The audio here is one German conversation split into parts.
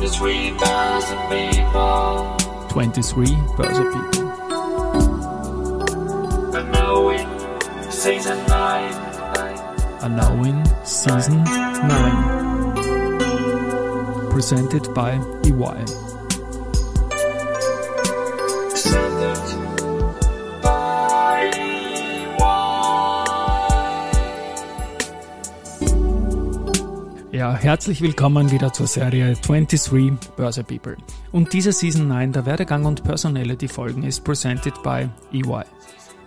23 Börse People. 23 Börse People. Unknowing Season 9. Unknowing Season 9. Presented by EY. Ja, herzlich willkommen wieder zur Serie 23 Börse People. Und diese Season 9 der Werdegang und Personality Folgen ist presented by EY.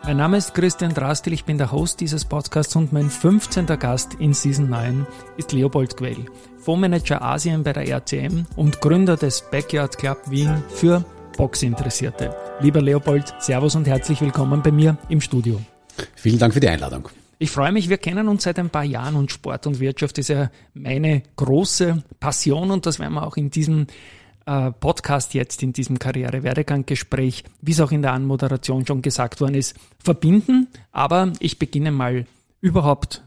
Mein Name ist Christian Drastil, ich bin der Host dieses Podcasts und mein 15. Gast in Season 9 ist Leopold Quell, Fondsmanager Asien bei der RCM und Gründer des Backyard Club Wien für Boxinteressierte. Lieber Leopold, Servus und herzlich willkommen bei mir im Studio. Vielen Dank für die Einladung. Ich freue mich, wir kennen uns seit ein paar Jahren und Sport und Wirtschaft ist ja meine große Passion und das werden wir auch in diesem äh, Podcast jetzt, in diesem Karriere-Werdegang-Gespräch, wie es auch in der Anmoderation schon gesagt worden ist, verbinden. Aber ich beginne mal überhaupt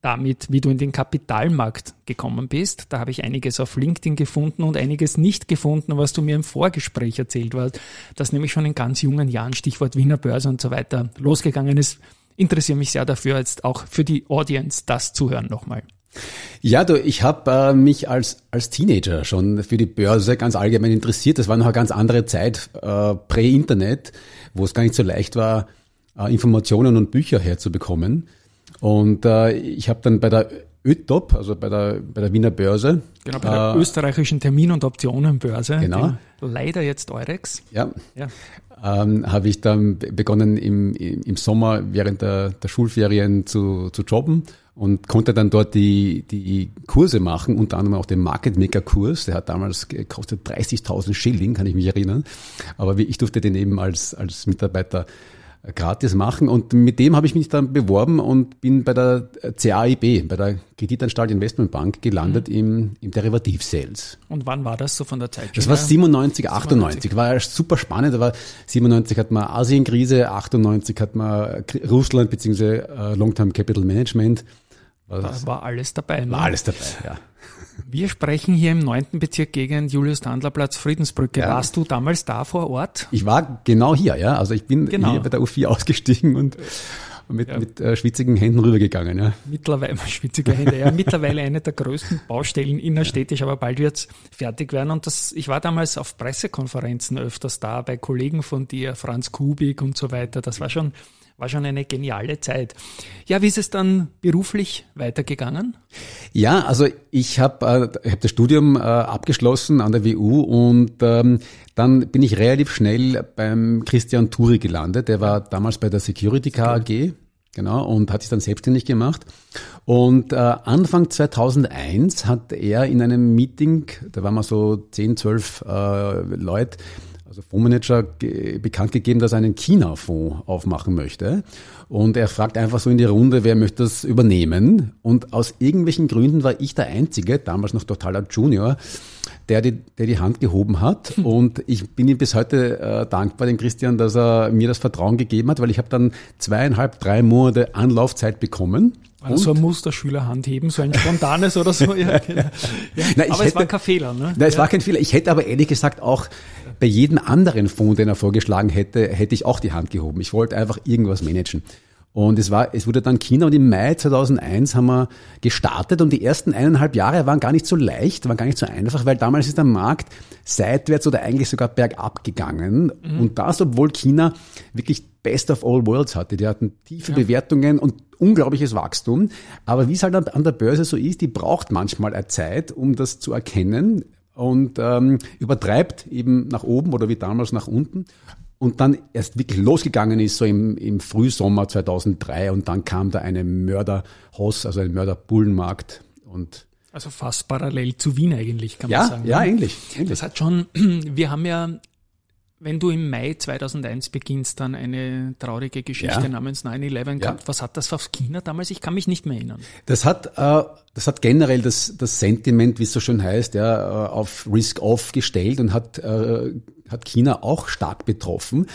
damit, wie du in den Kapitalmarkt gekommen bist. Da habe ich einiges auf LinkedIn gefunden und einiges nicht gefunden, was du mir im Vorgespräch erzählt hast, das nämlich schon in ganz jungen Jahren, Stichwort Wiener Börse und so weiter, losgegangen ist. Interessiere mich sehr dafür, jetzt auch für die Audience das zu hören nochmal. Ja, du, ich habe äh, mich als, als Teenager schon für die Börse ganz allgemein interessiert. Das war noch eine ganz andere Zeit, äh, Prä-Internet, wo es gar nicht so leicht war, äh, Informationen und Bücher herzubekommen. Und äh, ich habe dann bei der ÖTOP, also bei der, bei der Wiener Börse. Genau, bei der österreichischen Termin- und Optionenbörse. Genau. Leider jetzt Eurex. Ja. Ja. Ähm, habe ich dann begonnen im, im Sommer während der, der Schulferien zu, zu jobben und konnte dann dort die, die Kurse machen, unter anderem auch den Market Maker Kurs. Der hat damals gekostet 30.000 Schilling, kann ich mich erinnern. Aber ich durfte den eben als, als Mitarbeiter gratis machen und mit dem habe ich mich dann beworben und bin bei der CAIB, bei der Kreditanstalt Investmentbank gelandet mhm. im, im Derivativ-Sales. Und wann war das so von der Zeit? Das war 97, 98, 97. war super spannend, da war 97 hat man Asienkrise, 98 hat man Russland bzw. Long-Term Capital Management. Da war alles dabei. Ne? War alles dabei, ja. Wir sprechen hier im 9. Bezirk gegen Julius-Tandler-Platz, Friedensbrücke. Ja. Warst du damals da vor Ort? Ich war genau hier, ja. Also ich bin genau. hier bei der U4 ausgestiegen und mit, ja. mit äh, schwitzigen Händen rübergegangen. Ja. Mittlerweile, schwitzige Hände, ja. Mittlerweile eine der größten Baustellen innerstädtisch, aber bald wird's fertig werden. Und das, ich war damals auf Pressekonferenzen öfters da, bei Kollegen von dir, Franz Kubik und so weiter. Das war schon war schon eine geniale Zeit. Ja, wie ist es dann beruflich weitergegangen? Ja, also ich habe äh, hab das Studium äh, abgeschlossen an der WU und ähm, dann bin ich relativ schnell beim Christian Turi gelandet. Der war damals bei der Security KAG. Genau, und hat sich dann selbstständig gemacht. Und äh, Anfang 2001 hat er in einem Meeting, da waren wir so 10, 12 äh, Leute, also Fondsmanager ge bekannt gegeben, dass er einen China-Fonds aufmachen möchte. Und er fragt einfach so in die Runde, wer möchte das übernehmen? Und aus irgendwelchen Gründen war ich der Einzige, damals noch totaler Junior, der die, der die Hand gehoben hat. Und ich bin ihm bis heute äh, dankbar, dem Christian, dass er mir das Vertrauen gegeben hat, weil ich habe dann zweieinhalb, drei Monate Anlaufzeit bekommen. Also ein Musterschüler Hand heben, so ein spontanes oder so. Ja, genau. ja. Nein, aber hätte, es war kein Fehler. Ne? Nein, es ja. war kein Fehler. Ich hätte aber ehrlich gesagt auch bei jedem anderen Fonds, den er vorgeschlagen hätte, hätte ich auch die Hand gehoben. Ich wollte einfach irgendwas managen. Und es war, es wurde dann China und im Mai 2001 haben wir gestartet und die ersten eineinhalb Jahre waren gar nicht so leicht, waren gar nicht so einfach, weil damals ist der Markt seitwärts oder eigentlich sogar bergab gegangen. Mhm. Und das, obwohl China wirklich Best of all worlds hatte. Die hatten tiefe ja. Bewertungen und unglaubliches Wachstum. Aber wie es halt an der Börse so ist, die braucht manchmal eine Zeit, um das zu erkennen und ähm, übertreibt eben nach oben oder wie damals nach unten und dann erst wirklich losgegangen ist, so im, im Frühsommer 2003 und dann kam da eine Mörderhoss, also ein Mörderbullenmarkt und also fast parallel zu Wien eigentlich, kann ja, man sagen. Ja, ähnlich, ähnlich. Das hat schon, wir haben ja, wenn du im Mai 2001 beginnst, dann eine traurige Geschichte ja. namens 9-11 gehabt. Ja. Was hat das auf China damals? Ich kann mich nicht mehr erinnern. Das hat, äh, das hat generell das, das Sentiment, wie es so schön heißt, ja, auf Risk-Off gestellt und hat äh, hat China auch stark betroffen,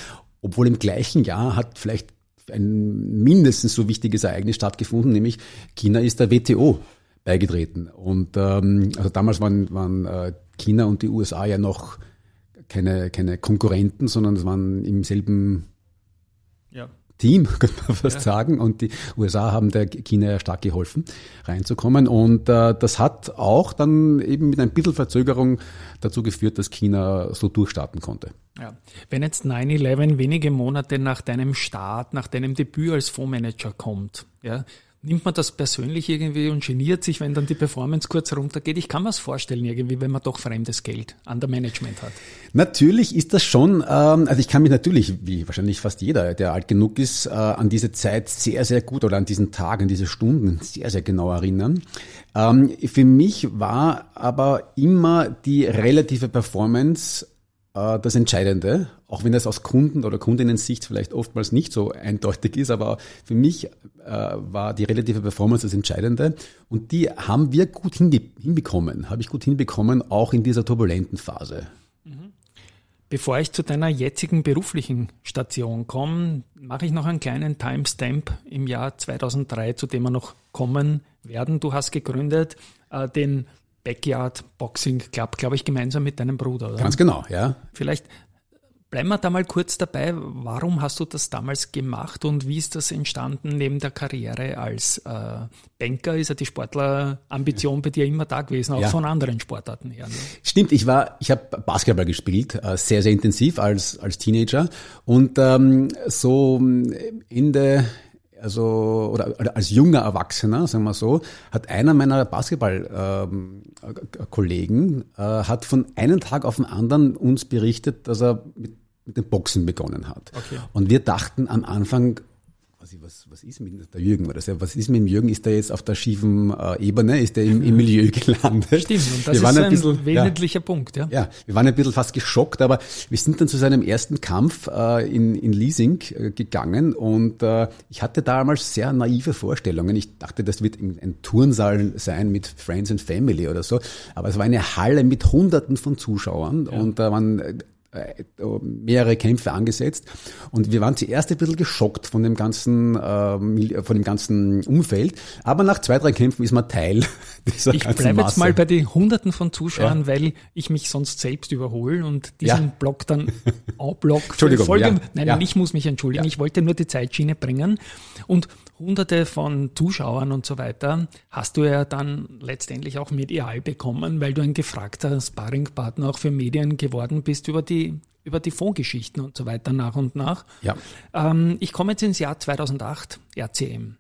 obwohl im gleichen Jahr hat vielleicht ein mindestens so wichtiges Ereignis stattgefunden, nämlich China ist der WTO beigetreten. Und ähm, also damals waren, waren äh, China und die USA ja noch keine, keine Konkurrenten, sondern es waren im selben Ja. Team, könnte man fast Ja. sagen. Und die USA haben der China ja stark geholfen, reinzukommen. Und äh, das hat auch dann eben mit ein bisschen Verzögerung dazu geführt, dass China so durchstarten konnte. Ja. Wenn jetzt 9-11 wenige Monate nach deinem Start, nach deinem Debüt als Fondsmanager kommt, ja, nimmt man das persönlich irgendwie und geniert sich, wenn dann die Performance kurz runtergeht? Ich kann mir das vorstellen irgendwie, wenn man doch fremdes Geld an der Management hat. Natürlich ist das schon, ähm, also ich kann mich natürlich, wie wahrscheinlich fast jeder, der alt genug ist, äh, an diese Zeit sehr, sehr gut oder an diesen Tag, an diese Stunden sehr, sehr genau erinnern. Ähm, für mich war aber immer die relative Performance äh, das Entscheidende, auch wenn das aus Kunden- oder Kundinnen-Sicht vielleicht oftmals nicht so eindeutig ist, aber für mich äh, war die relative Performance das Entscheidende und die haben wir gut hinbekommen, habe ich gut hinbekommen, auch in dieser turbulenten Phase. Bevor ich zu deiner jetzigen beruflichen Station komme, mache ich noch einen kleinen Timestamp im Jahr 2003, zu dem wir noch kommen werden. Du hast gegründet äh, den Backyard Boxing Club, glaube ich, gemeinsam mit deinem Bruder, oder? Ganz genau, ja. Vielleicht bleiben wir da mal kurz dabei. Warum hast du das damals gemacht und wie ist das entstanden neben der Karriere als äh, Banker? Ist ja die Sportlerambition bei dir immer da gewesen, auch Ja. von anderen Sportarten her. Ne? Stimmt, ich war, ich habe Basketball gespielt, äh, sehr, sehr intensiv als, als Teenager. Und ähm, so ähm, Ende, also oder, oder als junger Erwachsener, sagen wir so, hat einer meiner Basketball-Kollegen äh, hat von einem Tag auf den anderen uns berichtet, dass er mit, mit dem Boxen begonnen hat. Okay. Und wir dachten am Anfang, was, was, was ist mit der Jürgen? Das ja, was ist mit dem Jürgen? Ist der jetzt auf der schiefen äh, Ebene? Ist der im, im Milieu gelandet? Stimmt, und das wir ist ein ein, bisschen, ja, wesentlicher Punkt. Ja. ja, wir waren ein bisschen fast geschockt, aber wir sind dann zu seinem ersten Kampf äh, in, in Leasing äh, gegangen und äh, ich hatte damals sehr naive Vorstellungen. Ich dachte, das wird ein Turnsaal sein mit Friends and Family oder so, aber es war eine Halle mit Hunderten von Zuschauern und da waren äh, mehrere Kämpfe angesetzt und wir waren zuerst ein bisschen geschockt von dem ganzen Mil- von dem ganzen Umfeld, aber nach zwei drei Kämpfen ist man Teil dieser Ich ganzen bleibe jetzt mal bei den Hunderten von Zuschauern, Ja. weil ich mich sonst selbst überhole und diesen Ja. Block dann en bloc Entschuldigung, Folge. ja. Nein, Ja. nein, ich muss mich entschuldigen. Ich wollte nur die Zeitschiene bringen und Hunderte von Zuschauern und so weiter hast du ja dann letztendlich auch medial bekommen, weil du ein gefragter Sparringpartner auch für Medien geworden bist über die über die Fondsgeschichten und so weiter nach und nach. Ja. Ähm, ich komme jetzt ins Jahr 2008, RCM.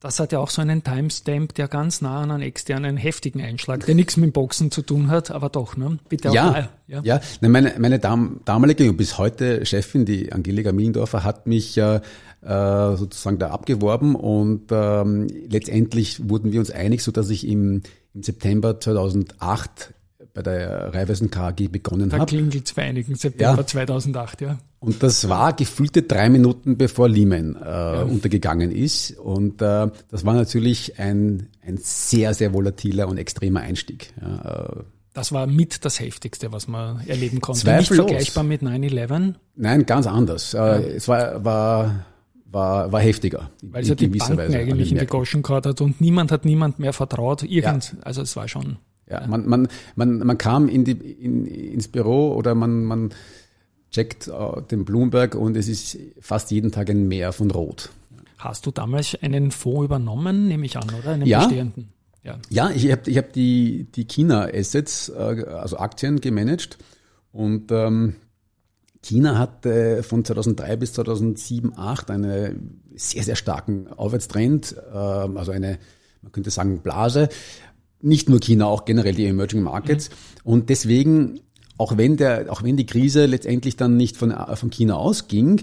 Das hat ja auch so einen Timestamp, der ganz nah an einen externen heftigen Einschlag, der nichts mit Boxen zu tun hat, aber doch, ne? Bitte auch Ja, mal. ja. ja. Nein, meine, meine Dam damalige und bis heute Chefin, die Angelika Millendorfer, hat mich äh, äh, sozusagen da abgeworben und ähm, letztendlich wurden wir uns einig, so dass ich im, im September 2008 bei der Raiffeisen KAG begonnen Da habe. klingelt's für einigen September Ja. 2008, ja. Und das war gefühlte drei Minuten, bevor Lehman äh, untergegangen ist. Und äh, das war natürlich ein, ein sehr, sehr volatiler und extremer Einstieg. Ja, äh, Das war mit das Heftigste, was man erleben konnte. Zweifellos. Nicht vergleichbar mit 9-11, Nein, ganz anders. Äh, Es war, war, war, war heftiger. weil es ja die Banken Weise eigentlich in die. Goschen gehabt hat und niemand hat niemand mehr vertraut. Irgend, also es war schon, Ja, man, man, man, man kam in die, in, ins Büro oder man, man checkt äh, den Bloomberg und es ist fast jeden Tag ein Meer von Rot. hast du damals einen Fonds übernommen, nehme ich an, oder? Einen Ja. bestehenden? Ja. Ja, ich habe ich hab die, die China-Assets, äh, also Aktien, gemanagt. Und ähm, China hatte von 2003 bis 2007, 2008 einen sehr, sehr starken Aufwärtstrend, ähm, also eine, man könnte sagen, Blase. Nicht nur China, auch generell die Emerging Markets. Und deswegen, auch wenn, der, auch wenn die Krise letztendlich dann nicht von, von China ausging,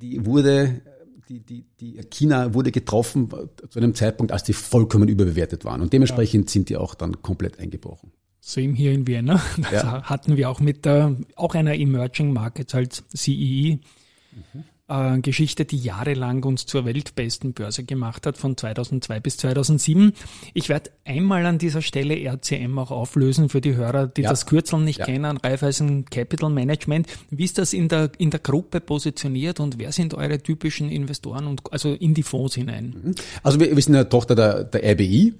die wurde die, die, die China wurde getroffen zu einem Zeitpunkt, als die vollkommen überbewertet waren. Und dementsprechend sind die auch dann komplett eingebrochen. Same hier in Vienna. Das Ja. hatten wir auch mit der, auch einer Emerging Markets als CEE. Äh, Geschichte, die jahrelang uns zur weltbesten Börse gemacht hat, von 2002 bis 2007. Ich werde einmal an dieser Stelle RCM auch auflösen für die Hörer, die Ja. das Kürzel nicht Ja. kennen, Raiffeisen Capital Management. Wie ist das in der, in der Gruppe positioniert und wer sind eure typischen Investoren und also in die Fonds hinein? Also wir, wir sind eine Tochter der, der RBI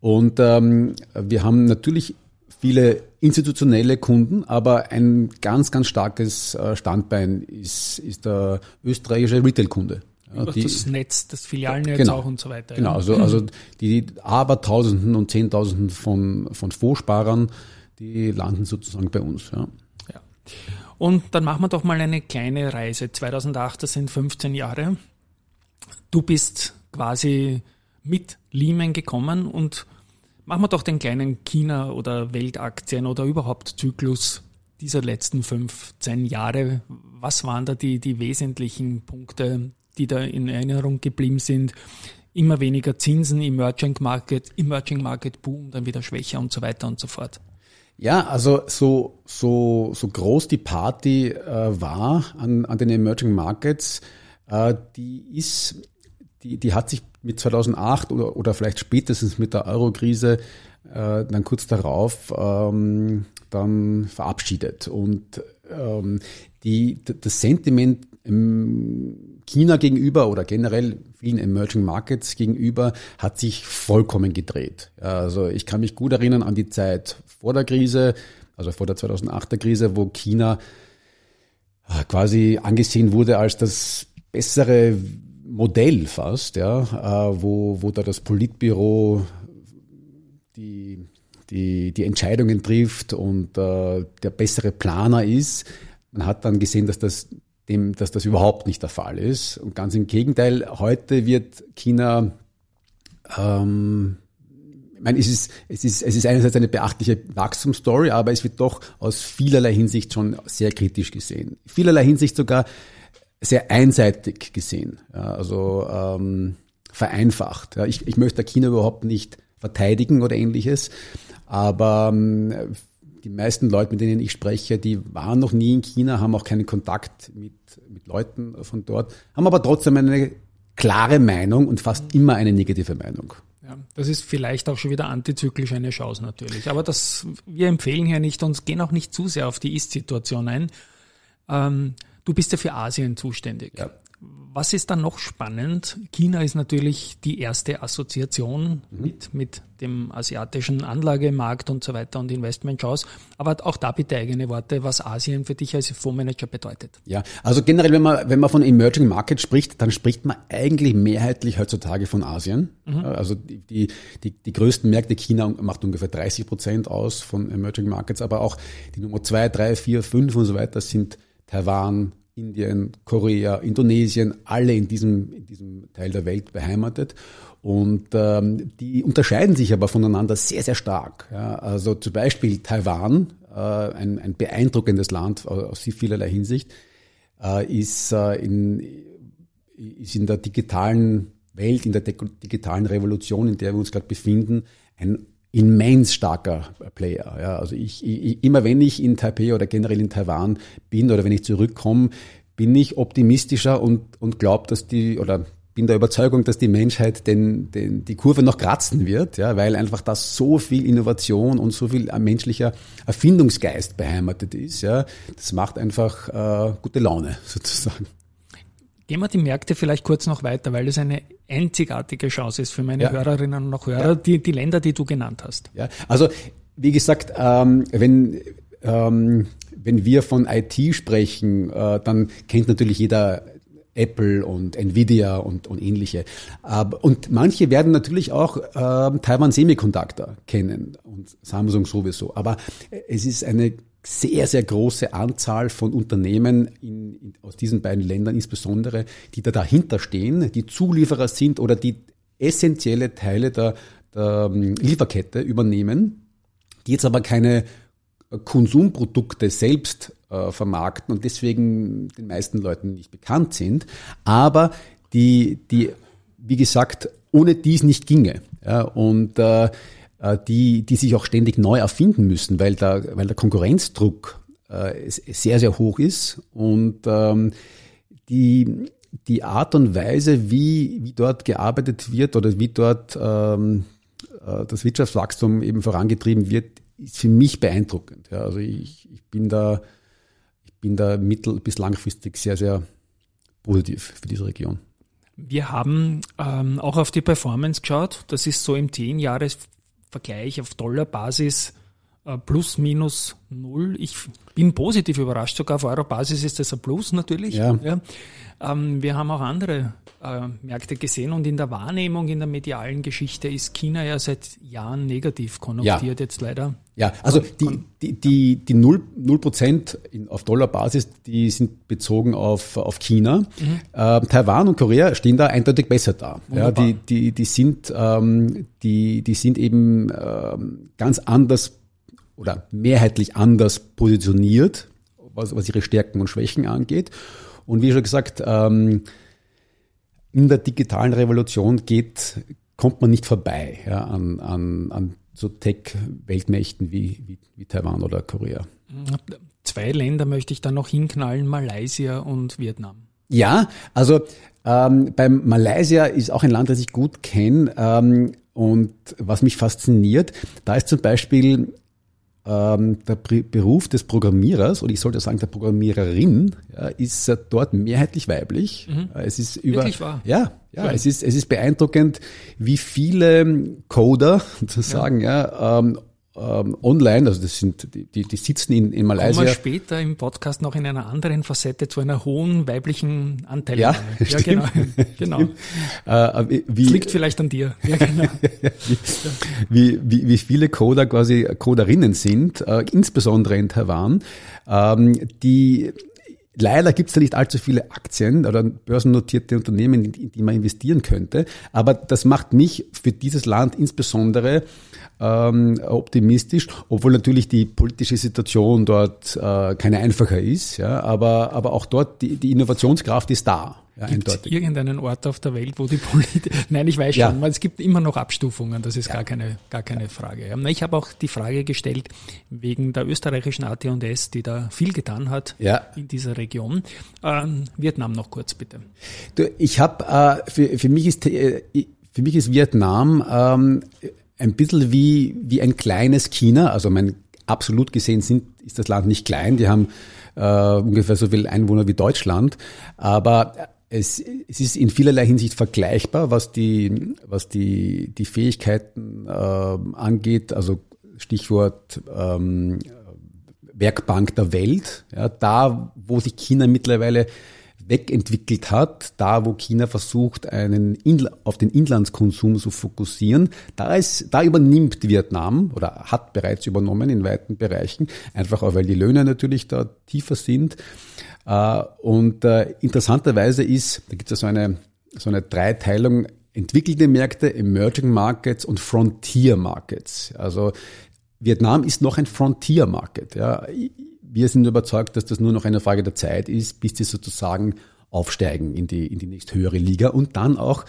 Und ähm, wir haben natürlich viele institutionelle Kunden, aber ein ganz, ganz starkes äh, Standbein ist, ist der österreichische Retail-Kunde. Ja, die, das Netz, das Filialnetz genau, auch und so weiter. Genau, also, also die Abertausenden und Zehntausenden von, von Vorsparern, die landen sozusagen bei uns. Ja. ja. Und dann machen wir doch mal eine kleine Reise. 2008, das sind 15 Jahre. Du bist quasi mit Lehman gekommen und machen wir doch den kleinen China- oder Weltaktien oder überhaupt Zyklus dieser letzten 15 Jahre. Was waren da die, die wesentlichen Punkte, die da in Erinnerung geblieben sind. Immer weniger Zinsen, Emerging Market, Emerging Market Boom, dann wieder schwächer und so weiter und so fort. Ja, also so, so, so groß die Party äh, war an, an den Emerging Markets, äh, die ist, die, die hat sich mit 2008 oder, oder vielleicht spätestens mit der Euro-Krise äh, dann kurz darauf ähm, dann verabschiedet. Und ähm, die, das Sentiment im China gegenüber oder generell vielen Emerging Markets gegenüber hat sich vollkommen gedreht. Also ich kann mich gut erinnern an die Zeit vor der Krise, also vor der 2008er Krise, wo China äh, quasi angesehen wurde als das bessere Modell fast, ja, äh, wo, wo da das Politbüro die, die, die Entscheidungen trifft und äh, der bessere Planer ist. Man hat dann gesehen, dass das dem, dass das überhaupt nicht der Fall ist. Und ganz im Gegenteil, heute wird China, ähm, ich meine, es ist, es ist, es ist einerseits eine beachtliche Wachstumsstory, aber es wird doch aus vielerlei Hinsicht schon sehr kritisch gesehen. Vielerlei Hinsicht sogar sehr einseitig gesehen, ja, also ähm, vereinfacht. Ja. Ich, ich möchte China überhaupt nicht verteidigen oder ähnliches, aber ähm, die meisten Leute, mit denen ich spreche, die waren noch nie in China, haben auch keinen Kontakt mit, mit Leuten von dort, haben aber trotzdem eine klare Meinung und fast immer eine negative Meinung. Ja, das ist vielleicht auch schon wieder antizyklisch eine Chance natürlich. Aber das, wir empfehlen hier nicht und gehen auch nicht zu sehr auf die Ist-Situation ein. Ähm, du bist ja für Asien zuständig. Ja. Was ist dann noch spannend? China ist natürlich die erste Assoziation mhm. mit, mit dem asiatischen Anlagemarkt und so weiter und Investmentchance. Aber auch da bitte eigene Worte, was Asien für dich als Fondsmanager bedeutet. Ja, also generell, wenn man, wenn man von Emerging Markets spricht, dann spricht man eigentlich mehrheitlich heutzutage von Asien. Mhm. Also die, die, die größten Märkte, China macht ungefähr 30 Prozent aus von Emerging Markets, aber auch die Nummer zwei, drei, vier, fünf und so weiter sind Taiwan, Indien, Korea, Indonesien, alle in diesem, in diesem Teil der Welt beheimatet. Und ähm, die unterscheiden sich aber voneinander sehr, sehr stark. Ja, also zum Beispiel Taiwan, äh, ein, ein beeindruckendes Land aus vielerlei Hinsicht, äh, ist, äh, in, ist in der digitalen Welt, in der digitalen Revolution, in der wir uns gerade befinden, ein immens starker Player. Ja, also ich, ich, immer wenn ich in Taipei oder generell in Taiwan bin oder wenn ich zurückkomme, bin ich optimistischer und, und glaube, dass die, oder bin der Überzeugung, dass die Menschheit den, den, die Kurve noch kratzen wird, ja, weil einfach da so viel Innovation und so viel menschlicher Erfindungsgeist beheimatet ist. Ja. Das macht einfach äh, gute Laune sozusagen. Gehen wir die Märkte vielleicht kurz noch weiter, weil das eine einzigartige Chance ist für meine ja. Hörerinnen und Hörer, ja. die, die Länder, die du genannt hast. Ja, also wie gesagt, ähm, wenn, ähm, wenn wir von IT sprechen, äh, dann kennt natürlich jeder Apple und Nvidia und, und ähnliche. Und manche werden natürlich auch äh, Taiwan Semiconductor kennen und Samsung sowieso. Aber es ist eine sehr, sehr große Anzahl von Unternehmen in, in, aus diesen beiden Ländern insbesondere, die da dahinter stehen, die Zulieferer sind oder die essentielle Teile der, der ähm, Lieferkette übernehmen, die jetzt aber keine Konsumprodukte selbst äh, vermarkten und deswegen den meisten Leuten nicht bekannt sind, aber die, die wie gesagt, ohne dies nicht ginge. Ja, und äh, die, die sich auch ständig neu erfinden müssen, weil der, weil der Konkurrenzdruck äh, sehr, sehr hoch ist und ähm, die, die Art und Weise, wie, wie dort gearbeitet wird oder wie dort ähm, äh, das Wirtschaftswachstum eben vorangetrieben wird, ist für mich beeindruckend. Ja, also ich, ich bin da, ich bin da mittel- bis langfristig sehr, sehr positiv für diese Region. Wir haben ähm, auch auf die Performance geschaut. Das ist so im 10 Jahres Vergleich auf Dollarbasis äh, plus minus null. Ich bin positiv überrascht, sogar auf Euro-Basis ist das ein Plus natürlich. Ja. Ähm, wir haben auch andere äh, Märkte gesehen und in der Wahrnehmung, in der medialen Geschichte ist China ja seit Jahren negativ konnotiert jetzt leider. Ja, also die, die, die, die 0%, 0 in, auf Dollarbasis, die sind bezogen auf, auf China. Mhm. Äh, Taiwan und Korea stehen da eindeutig besser da. Ja, die, die, die, sind, ähm, die, die sind eben ähm, ganz anders oder mehrheitlich anders positioniert, was, was ihre Stärken und Schwächen angeht. Und wie schon gesagt, ähm, in der digitalen Revolution geht, kommt man nicht vorbei ja, an, an, an so Tech-Weltmächten wie, wie, wie Taiwan oder Korea. Zwei Länder möchte ich dann noch hinknallen, Malaysia und Vietnam. Ja, also ähm, beim Malaysia ist auch ein Land, das ich gut kenne. Ähm, und was mich fasziniert, da ist zum Beispiel ähm, der Pri- Beruf des Programmierers, oder ich sollte sagen der Programmiererin, ja, ist äh, dort mehrheitlich weiblich. Äh, Es ist über, Wirklich wahr? Ja, ja, Schön. es ist, es ist beeindruckend, wie viele Coder sozusagen, ja, ähm, ähm, online, also das sind, die, die, sitzen in, in Kommen Malaysia. wir später im Podcast noch in einer anderen Facette zu einer hohen weiblichen Anteil. Ja, ja stimmt. genau. genau. Äh, wie, Das liegt vielleicht an dir. Ja, genau. wie, wie, wie viele Coder quasi Coderinnen sind, äh, insbesondere in Taiwan, ähm, die Leider gibt es da nicht allzu viele Aktien oder börsennotierte Unternehmen, in die man investieren könnte. Aber das macht mich für dieses Land insbesondere ähm, optimistisch, obwohl natürlich die politische Situation dort äh, keine einfache ist. Ja, aber, aber auch dort die, die Innovationskraft ist da. Ja, Gibt es irgendeinen Ort auf der Welt, wo die Politik... Nein, ich weiß Ja. schon, weil es gibt immer noch Abstufungen, das ist gar keine, gar keine Frage. Ja. Ich habe auch die Frage gestellt wegen der österreichischen AT&S, die da viel getan hat Ja. in dieser Region. Ähm, Vietnam noch kurz bitte. Du, ich habe äh, für, für mich ist äh, für mich ist Vietnam ähm, ein bisschen wie wie ein kleines China. Also mein absolut gesehen sind ist das Land nicht klein. Die haben äh, ungefähr so viel Einwohner wie Deutschland, aber es, es ist in vielerlei Hinsicht vergleichbar, was die was die die Fähigkeiten äh, angeht. Also Stichwort ähm, Werkbank der Welt. Ja, da, wo sich China mittlerweile wegentwickelt hat, da wo China versucht, einen Inl auf den Inlandskonsum zu fokussieren, da ist, da übernimmt Vietnam oder hat bereits übernommen in weiten Bereichen, einfach auch weil die Löhne natürlich da tiefer sind. Äh, Und äh, interessanterweise ist, da gibt es so eine, so eine Dreiteilung, entwickelte Märkte, Emerging Markets und Frontier Markets. Also Vietnam ist noch ein Frontier Market. Ja. Wir sind überzeugt, dass das nur noch eine Frage der Zeit ist, bis die sozusagen aufsteigen in die, in die nächst höhere Liga und dann auch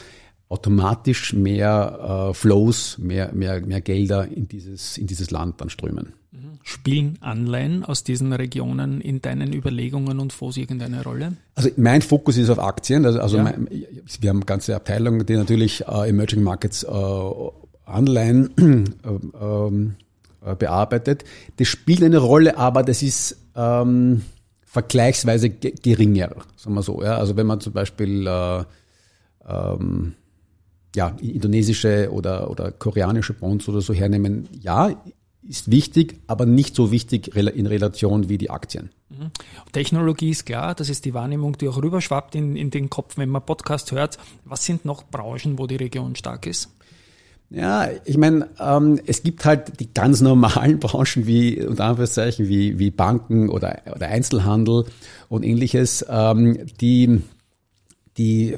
automatisch mehr äh, Flows, mehr, mehr, mehr Gelder in dieses, in dieses Land dann strömen. Spielen Anleihen aus diesen Regionen in deinen Überlegungen und Fonds irgendeine Rolle? Also mein Fokus ist auf Aktien. Also, also Ja. mein, wir haben ganze Abteilungen, die natürlich äh, Emerging Markets äh, Anleihen äh, ähm, äh, bearbeitet. Das spielt eine Rolle, aber das ist ähm, vergleichsweise ge geringer, sagen wir so. Ja? Also wenn man zum Beispiel äh, ähm, ja, indonesische oder, oder koreanische Bonds oder so hernehmen, ja, ist wichtig, aber nicht so wichtig in Relation wie die Aktien. Technologie ist klar, das ist die Wahrnehmung, die auch rüberschwappt in, in den Kopf, wenn man Podcast hört. Was sind noch Branchen, wo die Region stark ist? Ja, ich meine, ähm, es gibt halt die ganz normalen Branchen wie unter Anführungszeichen wie wie Banken oder oder Einzelhandel und ähnliches, ähm, die die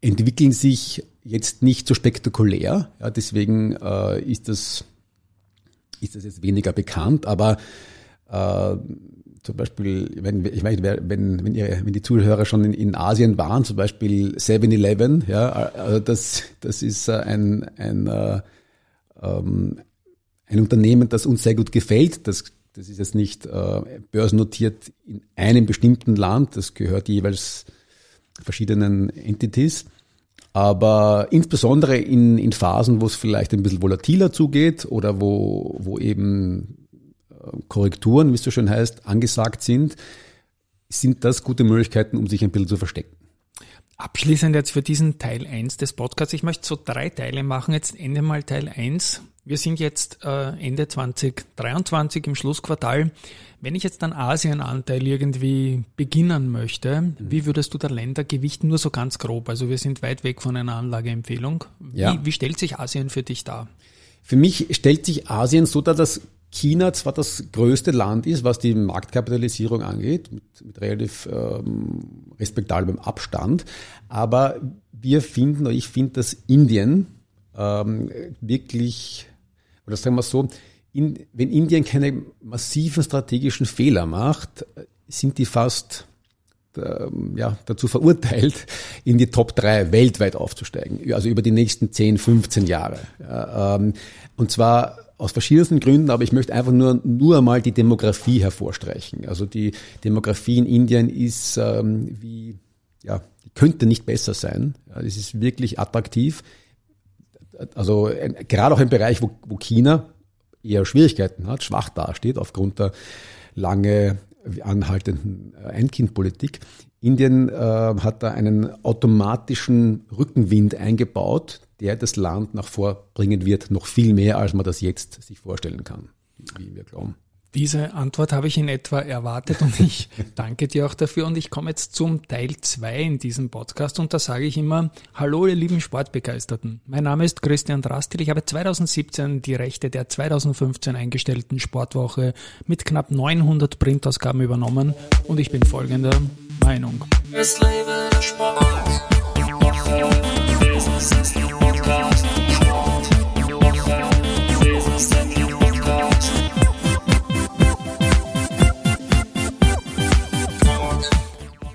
entwickeln sich jetzt nicht so spektakulär. Ja, deswegen äh, ist das ist das jetzt weniger bekannt, aber äh, zum Beispiel, wenn, ich meine, wenn, wenn, ihr, wenn die Zuhörer schon in, in Asien waren, zum Beispiel 7-Eleven, ja, also das, das ist äh, ein, ein, äh, ähm, ein Unternehmen, das uns sehr gut gefällt. Das, das ist jetzt nicht äh, börsennotiert in einem bestimmten Land, das gehört jeweils verschiedenen Entities. Aber insbesondere in, in Phasen, wo es vielleicht ein bisschen volatiler zugeht oder wo, wo eben Korrekturen, wie es so schön heißt, angesagt sind, sind das gute Möglichkeiten, um sich ein bisschen zu verstecken. Abschließend jetzt für diesen Teil 1 des Podcasts. Ich möchte so drei Teile machen. Jetzt ende mal Teil 1. Wir sind jetzt äh, Ende 2023 im Schlussquartal. Wenn ich jetzt einen Asienanteil irgendwie beginnen möchte, mhm. wie würdest du da Ländergewicht nur so ganz grob? Also wir sind weit weg von einer Anlageempfehlung. Wie, ja. wie stellt sich Asien für dich dar? Für mich stellt sich Asien so dar, dass China zwar das größte Land ist, was die Marktkapitalisierung angeht, mit, mit relativ ähm, respektablem Abstand, aber wir finden, oder ich finde, dass Indien ähm, wirklich, oder sagen wir so, in, wenn Indien keine massiven strategischen Fehler macht, sind die fast ähm, ja, dazu verurteilt, in die Top 3 weltweit aufzusteigen, also über die nächsten 10, 15 Jahre. Ja, ähm, und zwar aus verschiedensten Gründen, aber ich möchte einfach nur, nur einmal die Demografie hervorstreichen. Also die Demografie in Indien ist ähm, wie, ja, könnte nicht besser sein. Ja, es ist wirklich attraktiv. Also ein, gerade auch im Bereich, wo, wo China eher Schwierigkeiten hat, schwach dasteht aufgrund der lange anhaltenden Einkindpolitik. Indien äh, hat da einen automatischen Rückenwind eingebaut, der das Land nach vorbringen wird, noch viel mehr, als man das jetzt sich vorstellen kann, wie wir glauben. Diese Antwort habe ich in etwa erwartet und ich danke dir auch dafür. Und ich komme jetzt zum Teil 2 in diesem Podcast und da sage ich immer, hallo ihr lieben Sportbegeisterten. Mein Name ist Christian Drastil. Ich habe 2017 die Rechte der 2015 eingestellten Sportwoche mit knapp 900 Printausgaben übernommen und ich bin folgender Meinung. Es lebe der Sport.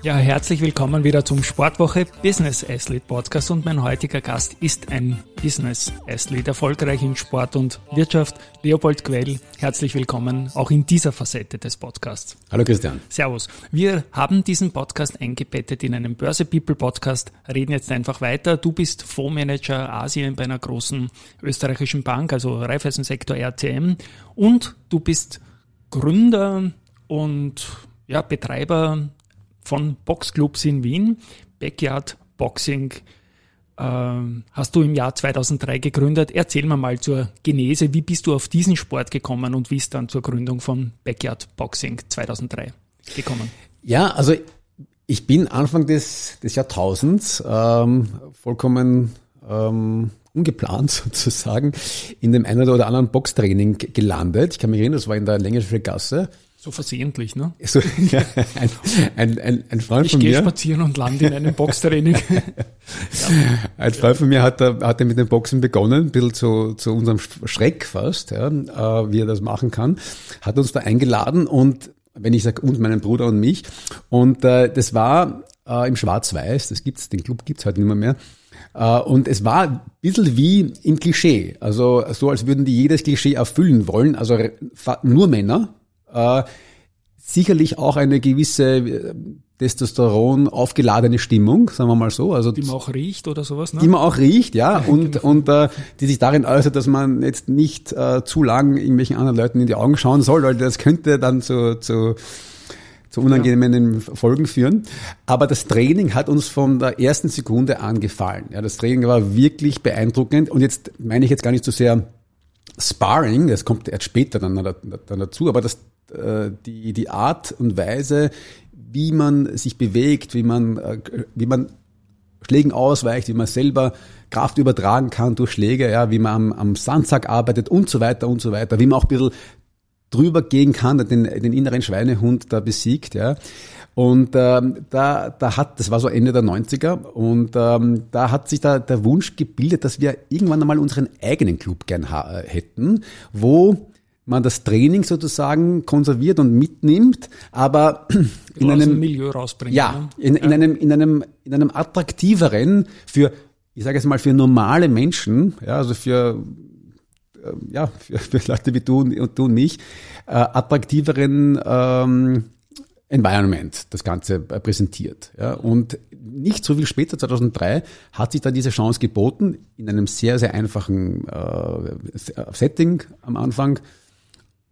Ja, herzlich willkommen wieder zum Sportwoche Business Athlete Podcast und mein heutiger Gast ist ein Business Athlete, erfolgreich in Sport und Wirtschaft. Leopold Quell, herzlich willkommen auch in dieser Facette des Podcasts. Hallo Christian. Servus. Wir haben diesen Podcast eingebettet in einen Börse People Podcast, reden jetzt einfach weiter. Du bist Fondsmanager Asien bei einer großen österreichischen Bank, also Raiffeisensektor RTM und du bist Gründer und ja, Betreiber von Boxclubs in Wien, Backyard Boxing, ähm, hast du im Jahr 2003 gegründet. Erzähl mir mal zur Genese, wie bist du auf diesen Sport gekommen und wie ist dann zur Gründung von Backyard Boxing 2003 gekommen? Ja, also ich bin Anfang des, des Jahrtausends ähm, vollkommen ähm, ungeplant sozusagen in dem einen oder anderen Boxtraining gelandet. Ich kann mich erinnern, das war in der Längische Gasse. So versehentlich, ne? So, ja, ein, ein, ein, ein Freund ich von mir. Ich gehe spazieren und lande in einem Boxtraining. ja. Ein Freund von mir hat, hat mit dem Boxen begonnen, ein bisschen zu, zu unserem Schreck fast, ja, äh, wie er das machen kann. Hat uns da eingeladen und wenn ich sage uns, meinen Bruder und mich. Und äh, das war äh, im Schwarz-Weiß, das gibt's, den Club gibt's heute nicht mehr. mehr. Uh, und es war ein bisschen wie im Klischee. Also so, als würden die jedes Klischee erfüllen wollen. Also nur Männer, äh, sicherlich auch eine gewisse äh, Testosteron aufgeladene Stimmung, sagen wir mal so. Also die man auch riecht oder sowas, ne? Die man auch riecht, ja, und genau. und äh, die sich darin äußert, dass man jetzt nicht äh, zu lang irgendwelchen anderen Leuten in die Augen schauen soll, weil das könnte dann zu, zu zu unangenehmen ja. Folgen führen. Aber das Training hat uns von der ersten Sekunde angefallen. Ja, das Training war wirklich beeindruckend. Und jetzt meine ich jetzt gar nicht so sehr Sparring, das kommt erst später dann, dann dazu, aber das äh, die, die Art und Weise, wie man sich bewegt, wie man, äh, wie man Schlägen ausweicht, wie man selber Kraft übertragen kann durch Schläge, ja, wie man am, am Sandsack arbeitet und so weiter und so weiter, wie man auch ein bisschen drüber gehen kann, den, den inneren Schweinehund da besiegt, ja. Und ähm, da, da hat, das war so Ende der 90er, und ähm, da hat sich da der Wunsch gebildet, dass wir irgendwann einmal unseren eigenen Club gern hätten, wo man das Training sozusagen konserviert und mitnimmt, aber in einem Milieu rausbringt. Ja, in, in ja. einem in einem in einem attraktiveren für ich sage jetzt mal für normale Menschen, ja, also für äh, ja, für, für Leute wie du und, du und mich, äh, attraktiveren ähm, Environment das Ganze äh, präsentiert. Ja. Und nicht so viel später, 2003, hat sich dann diese Chance geboten, in einem sehr, sehr einfachen äh, Setting am Anfang,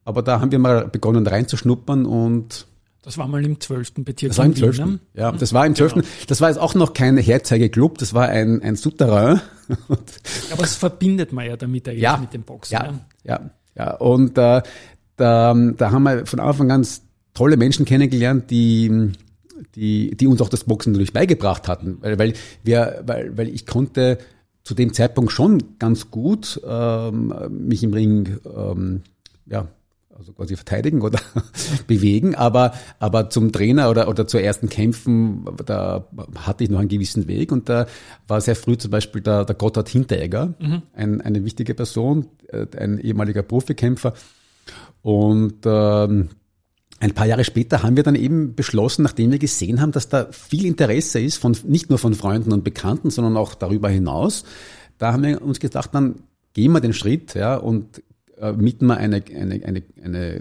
aber da haben wir mal begonnen reinzuschnuppern und Das war mal im 12. Bezirk. Das war im in Wien, 12. ne? Ja, das war im 12. Genau. Das war jetzt auch noch kein Herzeigeklub, das war ein, ein Souterrain. Aber das verbindet man ja damit eigentlich ja, mit dem Boxen. Ja, ne? ja, ja. Und äh, da, da haben wir von Anfang an ganz tolle Menschen kennengelernt, die, die, die uns auch das Boxen natürlich beigebracht hatten. Weil, weil, wir, weil, weil ich konnte zu dem Zeitpunkt schon ganz gut ähm, mich im Ring ähm, ja, also quasi verteidigen oder bewegen, aber, aber zum Trainer oder, oder zu ersten Kämpfen, da hatte ich noch einen gewissen Weg. Und da war sehr früh zum Beispiel der, der Gotthard Hinteregger, ein, eine wichtige Person, äh, ein ehemaliger Profikämpfer. Und ähm, ein paar Jahre später haben wir dann eben beschlossen, nachdem wir gesehen haben, dass da viel Interesse ist, von, nicht nur von Freunden und Bekannten, sondern auch darüber hinaus, da haben wir uns gedacht, dann gehen wir den Schritt ja, und mieten wir eine, eine, eine, eine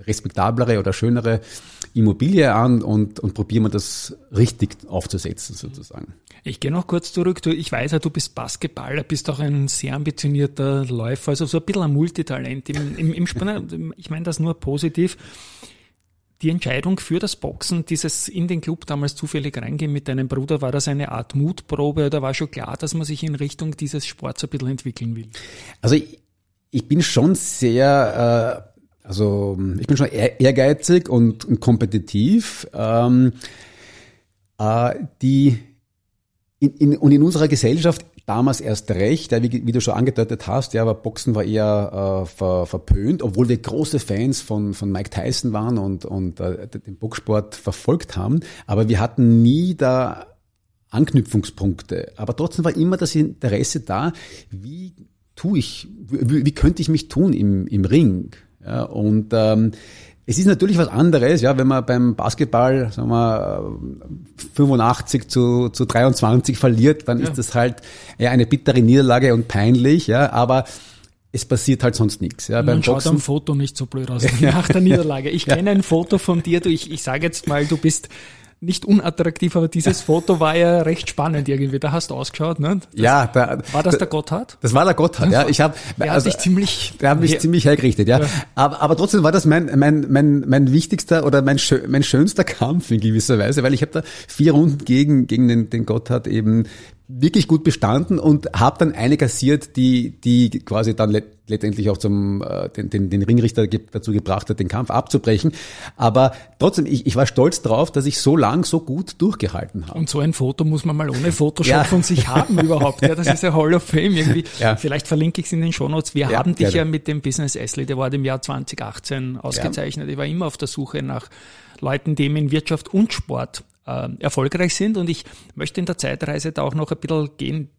respektablere oder schönere Immobilie an und, und probieren wir das richtig aufzusetzen sozusagen. Ich gehe noch kurz zurück. Du, ich weiß ja, du bist Basketballer, bist auch ein sehr ambitionierter Läufer, also so ein bisschen ein Multitalent im, im, im Springen. Ich meine das nur positiv. Die Entscheidung für das Boxen, dieses in den Club damals zufällig reingehen mit deinem Bruder, war das eine Art Mutprobe oder war schon klar, dass man sich in Richtung dieses Sports ein bisschen entwickeln will? Also ich, ich bin schon sehr, äh, also ich bin schon ehr- ehrgeizig und, und kompetitiv. Ähm, äh, die in, in, und in unserer Gesellschaft damals erst recht, ja, wie, wie du schon angedeutet hast, ja, aber Boxen war eher äh, ver, verpönt, obwohl wir große Fans von, von Mike Tyson waren und, und äh, den Boxsport verfolgt haben, aber wir hatten nie da Anknüpfungspunkte. Aber trotzdem war immer das Interesse da, wie tue ich, wie, wie könnte ich mich tun im, im Ring? Ja, und ähm, es ist natürlich was anderes, ja, wenn man beim Basketball, sagen wir, 85 zu, zu 23 verliert, dann Ja. ist das halt ja, eine bittere Niederlage und peinlich, ja, aber es passiert halt sonst nichts. Ja, beim Man schaut am Foto nicht so blöd aus nach der Niederlage. Ich kenne ein Foto von dir, du, ich, ich sage jetzt mal, du bist nicht unattraktiv, aber dieses Foto war ja recht spannend irgendwie. Da hast du ausgeschaut, ne? ja, da, War das der Gotthard? das war der Gotthard, ja. Ich habe Der hat dich ziemlich, Der hat mich Ja. ziemlich hergerichtet, ja. Ja. Aber, aber trotzdem war das mein, mein, mein, mein wichtigster oder mein, mein schönster Kampf in gewisser Weise, weil ich habe da vier Runden gegen, gegen den, den Gotthard eben wirklich gut bestanden und habe dann eine kassiert, die, die quasi dann let, letztendlich auch zum äh, den, den, den Ringrichter dazu gebracht hat, den Kampf abzubrechen. Aber trotzdem, ich, ich war stolz drauf, dass ich so lang so gut durchgehalten habe. Und so ein Foto muss man mal ohne Photoshop Ja. von sich haben überhaupt. Ja, das ist ja Hall of Fame irgendwie. Ja. Vielleicht verlinke ich es in den Shownotes. Wir Ja, haben dich ja mit dem Business Athlete Award im Jahr 2018 ausgezeichnet. Ich war immer auf der Suche nach Leuten, die eben in Wirtschaft und Sport äh, erfolgreich sind. Und ich möchte in der Zeitreise da auch noch ein bisschen gehen.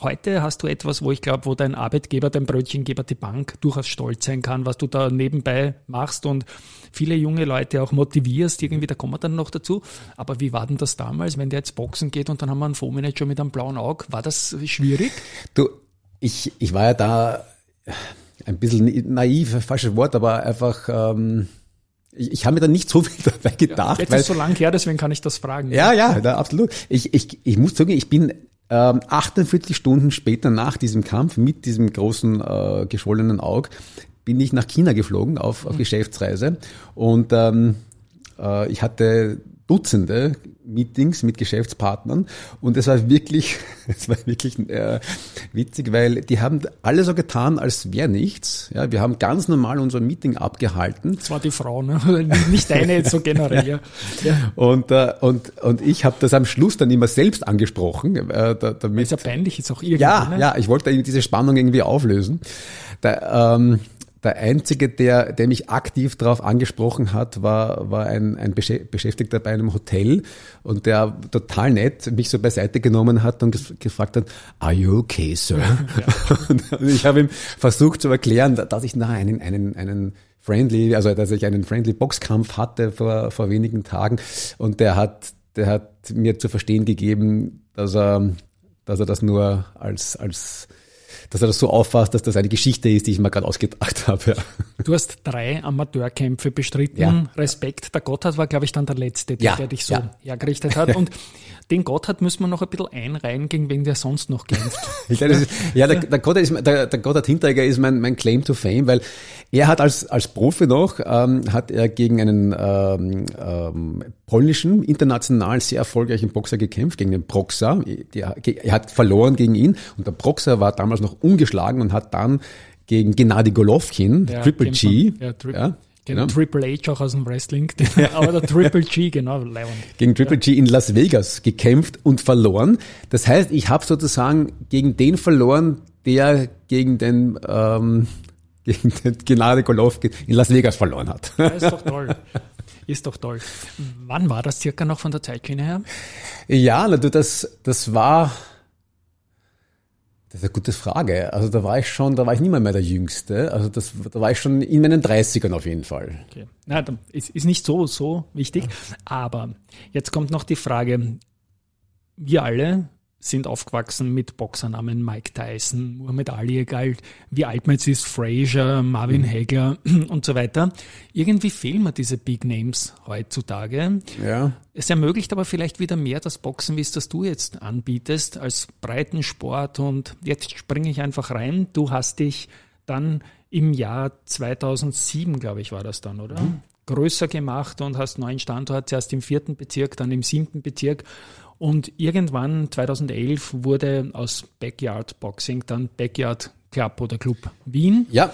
Heute hast du etwas, wo ich glaube, wo dein Arbeitgeber, dein Brötchengeber, die Bank durchaus stolz sein kann, was du da nebenbei machst und viele junge Leute auch motivierst. Irgendwie, da kommen wir dann noch dazu. Aber wie war denn das damals, wenn der jetzt boxen geht und dann haben wir einen Fondsmanager mit einem blauen Auge? War das schwierig? Du, ich, ich war ja da ein bisschen naiv, falsches Wort, aber einfach, ähm, ich, ich habe mir da nicht so viel dabei gedacht. Jetzt weil, ist so lang her, deswegen kann ich das fragen. ja, ja, da, absolut. Ich, ich, ich muss sagen, ich bin ähm, 48 Stunden später nach diesem Kampf mit diesem großen äh, geschwollenen Auge bin ich nach China geflogen auf, auf Geschäftsreise und ähm, äh, ich hatte Dutzende Meetings mit Geschäftspartnern und es war wirklich, es war wirklich äh, witzig, weil die haben alle so getan, als wäre nichts. Ja, wir haben ganz normal unser Meeting abgehalten Das war die Frau, ne? Nicht deine jetzt so generell. Ja. Ja. und äh, und und ich habe das am Schluss dann immer selbst angesprochen, äh, da, damit Ist ja peinlich jetzt auch irgendwie. ja, ne? ja, ich wollte diese Spannung irgendwie auflösen. Der, ähm, der einzige, der, der mich aktiv darauf angesprochen hat, war, war ein, ein Beschä- Beschäftigter bei einem Hotel und der total nett mich so beiseite genommen hat und gefragt hat, are you okay, sir? Und ich habe ihm versucht zu erklären, dass ich na, einen, einen, einen friendly, also dass ich einen friendly Boxkampf hatte vor, vor wenigen Tagen und der hat, der hat mir zu verstehen gegeben, dass er, dass er das nur als, als, dass er das so auffasst, dass das eine Geschichte ist, die ich mir gerade ausgedacht habe. Du hast drei Amateurkämpfe bestritten. Ja. Respekt. Der Gotthard war, glaube ich, dann der Letzte, der, Ja, der dich so ja. hergerichtet hat. Und den Gotthard müssen wir noch ein bisschen einreihen, gegen wen der sonst noch kämpft. Das ist, ja, der, der Gotthard ist, der, der Gotthard Hinteregger ist mein, mein Claim to Fame, weil er hat als, als Profi noch, ähm, hat er gegen einen ähm, ähm, polnischen, international sehr erfolgreichen Boxer gekämpft, gegen den Proxa. Der, er hat verloren gegen ihn und der Proxa war damals noch ungeschlagen und hat dann gegen Gennady Golovkin, Der Triple G, man. Ja, Tri ja, Genau. Triple H auch aus dem Wrestling. Aber der Triple G, genau, Leon. gegen Triple G in Las Vegas gekämpft und verloren. Das heißt, ich habe sozusagen gegen den verloren, der gegen den ähm, gegen den Gennady Golovkin in Las Vegas verloren hat. Ja, ist doch toll. Ist doch toll. Wann war das circa noch von der Zeitschiene her? Ja, das, das war, das ist eine gute Frage. Also da war ich schon, da war ich nicht mehr, der Jüngste. Also das, da war ich schon in meinen 30ern auf jeden Fall. Okay. Na, dann ist, ist nicht so, so wichtig. Aber jetzt kommt noch die Frage. Wir alle sind aufgewachsen mit Boxernamen Mike Tyson, Muhammad Ali, egal wie alt man jetzt ist, Frazier, Marvin Hagler und so weiter. Irgendwie fehlen mir diese Big Names heutzutage. Ja. Es ermöglicht aber vielleicht wieder mehr das Boxen, wie es das du jetzt anbietest, als Breitensport. Und jetzt springe ich einfach rein. Du hast dich dann im Jahr 2007, glaube ich, war das dann, oder? Größer gemacht und hast neuen Standort, zuerst im vierten Bezirk, dann im siebten Bezirk. Und irgendwann 2011 wurde aus Backyard Boxing dann Backyard Club oder Club Wien. Ja.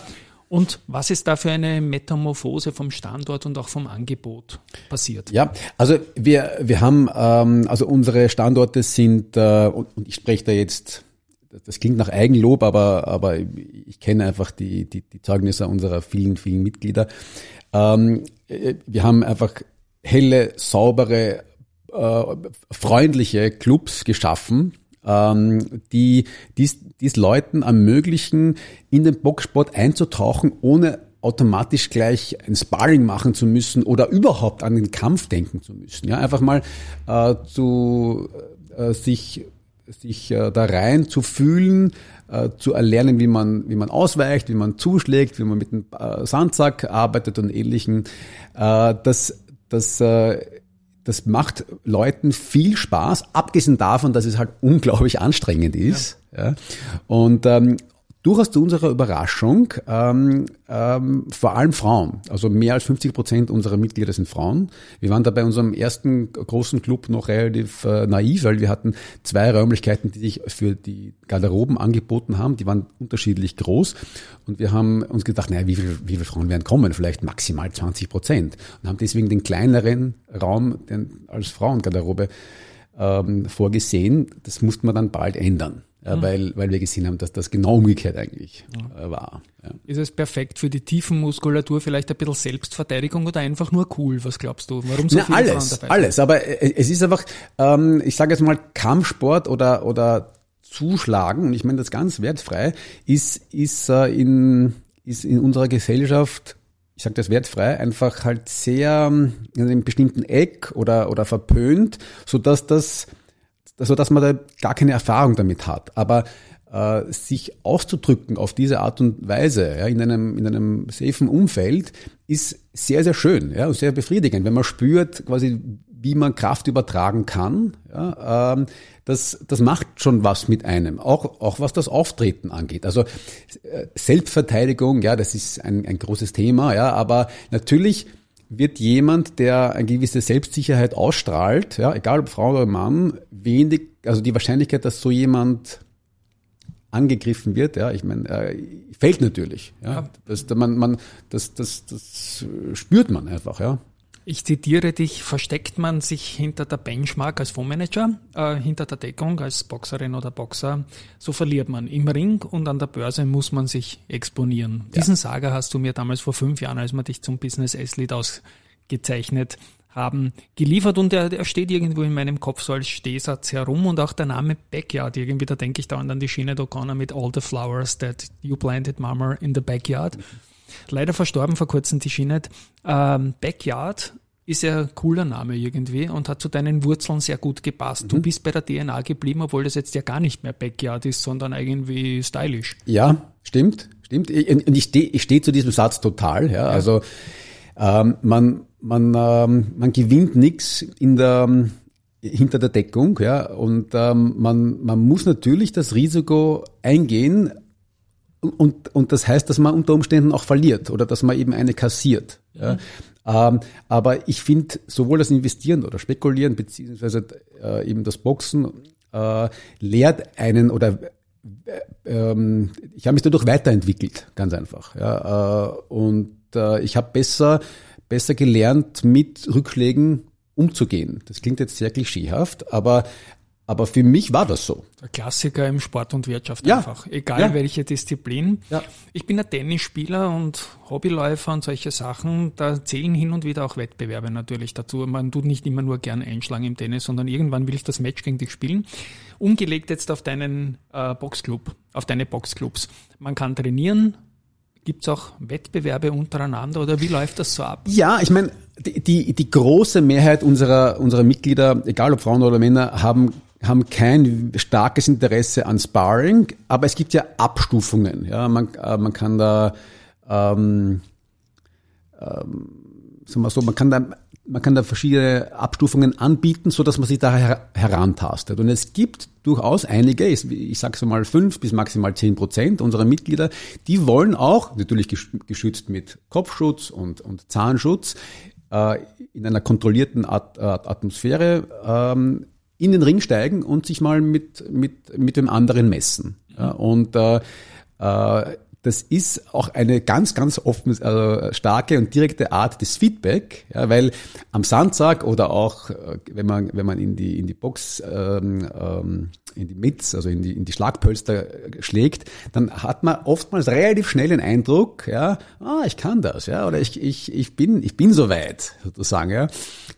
Und was ist da für eine Metamorphose vom Standort und auch vom Angebot passiert? Ja, also wir, wir haben, ähm, also unsere Standorte sind, äh, und, und ich spreche da jetzt, das klingt nach Eigenlob, aber, aber ich kenne einfach die, die, die Zeugnisse unserer vielen, vielen Mitglieder. Ähm, äh, wir haben einfach helle, saubere, äh, freundliche Clubs geschaffen, ähm, die dies Leuten ermöglichen, in den Boxsport einzutauchen, ohne automatisch gleich ein Sparring machen zu müssen oder überhaupt an den Kampf denken zu müssen. Ja, einfach mal äh, zu äh, sich sich äh, da rein zu fühlen, äh, zu erlernen, wie man wie man ausweicht, wie man zuschlägt, wie man mit dem äh, Sandsack arbeitet und ähnlichen. Äh, das das äh, das macht Leuten viel Spaß, abgesehen davon, dass es halt unglaublich anstrengend ist. Ja. Und ähm, durchaus zu unserer Überraschung, ähm, ähm, vor allem Frauen. Also mehr als 50 Prozent unserer Mitglieder sind Frauen. Wir waren da bei unserem ersten großen Club noch relativ äh, naiv, weil wir hatten zwei Räumlichkeiten, die sich für die Garderoben angeboten haben. Die waren unterschiedlich groß. Und wir haben uns gedacht, naja, wie, viel, wie viele Frauen werden kommen? Vielleicht maximal 20 Prozent. Und haben deswegen den kleineren Raum den, als Frauengarderobe ähm, vorgesehen. Das musste man dann bald ändern. Ja, weil, weil wir gesehen haben, dass das genau umgekehrt eigentlich äh, war. Ja. Ist es perfekt für die Tiefenmuskulatur, vielleicht ein bisschen Selbstverteidigung oder einfach nur cool? Was glaubst du? Warum so Na, viele alles, Frauen dabei? alles. Aber äh, es ist einfach, ähm, ich sage jetzt mal, Kampfsport oder, oder Zuschlagen, und ich meine das ganz wertfrei, ist, ist, äh, in, ist in unserer Gesellschaft ich sage das wertfrei, einfach halt sehr ähm, in einem bestimmten Eck oder, oder verpönt, so dass das, so dass man da gar keine Erfahrung damit hat. Aber äh, sich auszudrücken auf diese Art und Weise ja, in einem in einem safen Umfeld ist sehr sehr schön ja, und sehr befriedigend, wenn man spürt quasi wie man Kraft übertragen kann. Ja, ähm, das, das macht schon was mit einem, auch, auch was das Auftreten angeht. Also äh, Selbstverteidigung, ja, das ist ein, ein großes Thema, ja, aber natürlich wird jemand, der eine gewisse Selbstsicherheit ausstrahlt, ja, egal ob Frau oder Mann, wenig, also die Wahrscheinlichkeit, dass so jemand angegriffen wird, ja, ich meine, äh, fällt natürlich. Ja. Das, man, man, das, das, das spürt man einfach, ja. Ich zitiere dich, versteckt man sich hinter der Benchmark als Fondsmanager, äh, hinter der Deckung als Boxerin oder Boxer, so verliert man. Im Ring und an der Börse muss man sich exponieren. Diesen Saga hast du mir damals vor fünf Jahren, als wir dich zum Business S-Lead ausgezeichnet haben, geliefert und der, der steht irgendwo in meinem Kopf so als Stehsatz herum und auch der Name Backyard, irgendwie, da denke ich dauernd an die Schiene O'Connor mit All the Flowers that you planted, Mama, in the Backyard. Leider verstorben vor kurzem die Schiene. Ähm, Backyard ist ja ein cooler Name irgendwie und hat zu deinen Wurzeln sehr gut gepasst. Mhm. Du bist bei der DNA geblieben, obwohl das jetzt ja gar nicht mehr Backyard ist, sondern irgendwie stylisch. Ja, stimmt, stimmt. Ich- Und ich stehe ich steh zu diesem Satz total. Ja. Also ähm, man, man, ähm, man gewinnt nichts in der hinter der Deckung, ja. Und ähm, man, man muss natürlich das Risiko eingehen, und, und das heißt, dass man unter Umständen auch verliert oder dass man eben eine kassiert. Ja. Ähm, aber ich finde, sowohl das Investieren oder Spekulieren beziehungsweise äh, eben das Boxen äh, lehrt einen oder äh, ähm, ich habe mich dadurch weiterentwickelt, ganz einfach. Ja. Äh, und äh, ich habe besser, besser gelernt, mit Rückschlägen umzugehen. Das klingt jetzt sehr klischeehaft, aber, aber für mich war das so. Der Klassiker im Sport und Wirtschaft Ja. einfach. Egal Ja. welche Disziplin. Ja. Ich bin ein Tennisspieler und Hobbyläufer und solche Sachen. Da zählen hin und wieder auch Wettbewerbe natürlich dazu. Man tut nicht immer nur gern einschlagen im Tennis, sondern irgendwann will ich das Match gegen dich spielen. Umgelegt jetzt auf deinen äh, Boxclub, auf deine Boxclubs. Man kann trainieren. Gibt's auch Wettbewerbe untereinander oder wie läuft das so ab? Ja, ich meine, die, die, die große Mehrheit unserer, unserer Mitglieder, egal ob Frauen oder Männer, haben, haben kein starkes Interesse an Sparring, aber es gibt ja Abstufungen. Ja, man, äh, man kann da, ähm, ähm, sagen wir so, man kann da, man kann da verschiedene Abstufungen anbieten, so dass man sich da her herantastet. Und es gibt durchaus einige, ich, sage so mal fünf bis maximal zehn Prozent unserer Mitglieder, die wollen auch, natürlich gesch- geschützt mit Kopfschutz und, und Zahnschutz, äh, in einer kontrollierten At Atmosphäre ähm, in den Ring steigen und sich mal mit, mit, mit dem anderen messen. Ja, und äh, äh, das ist auch eine ganz, ganz offen, äh, starke und direkte Art des Feedback, ja, weil am Sandsack oder auch, äh, wenn man, wenn man in die, in die Box, ähm, ähm, in die Mitts, also in die, in die Schlagpölster äh, schlägt, dann hat man oftmals relativ schnell den Eindruck, ja, ah, ich kann das, ja, oder ich, ich, ich bin, ich bin so weit, sozusagen, ja.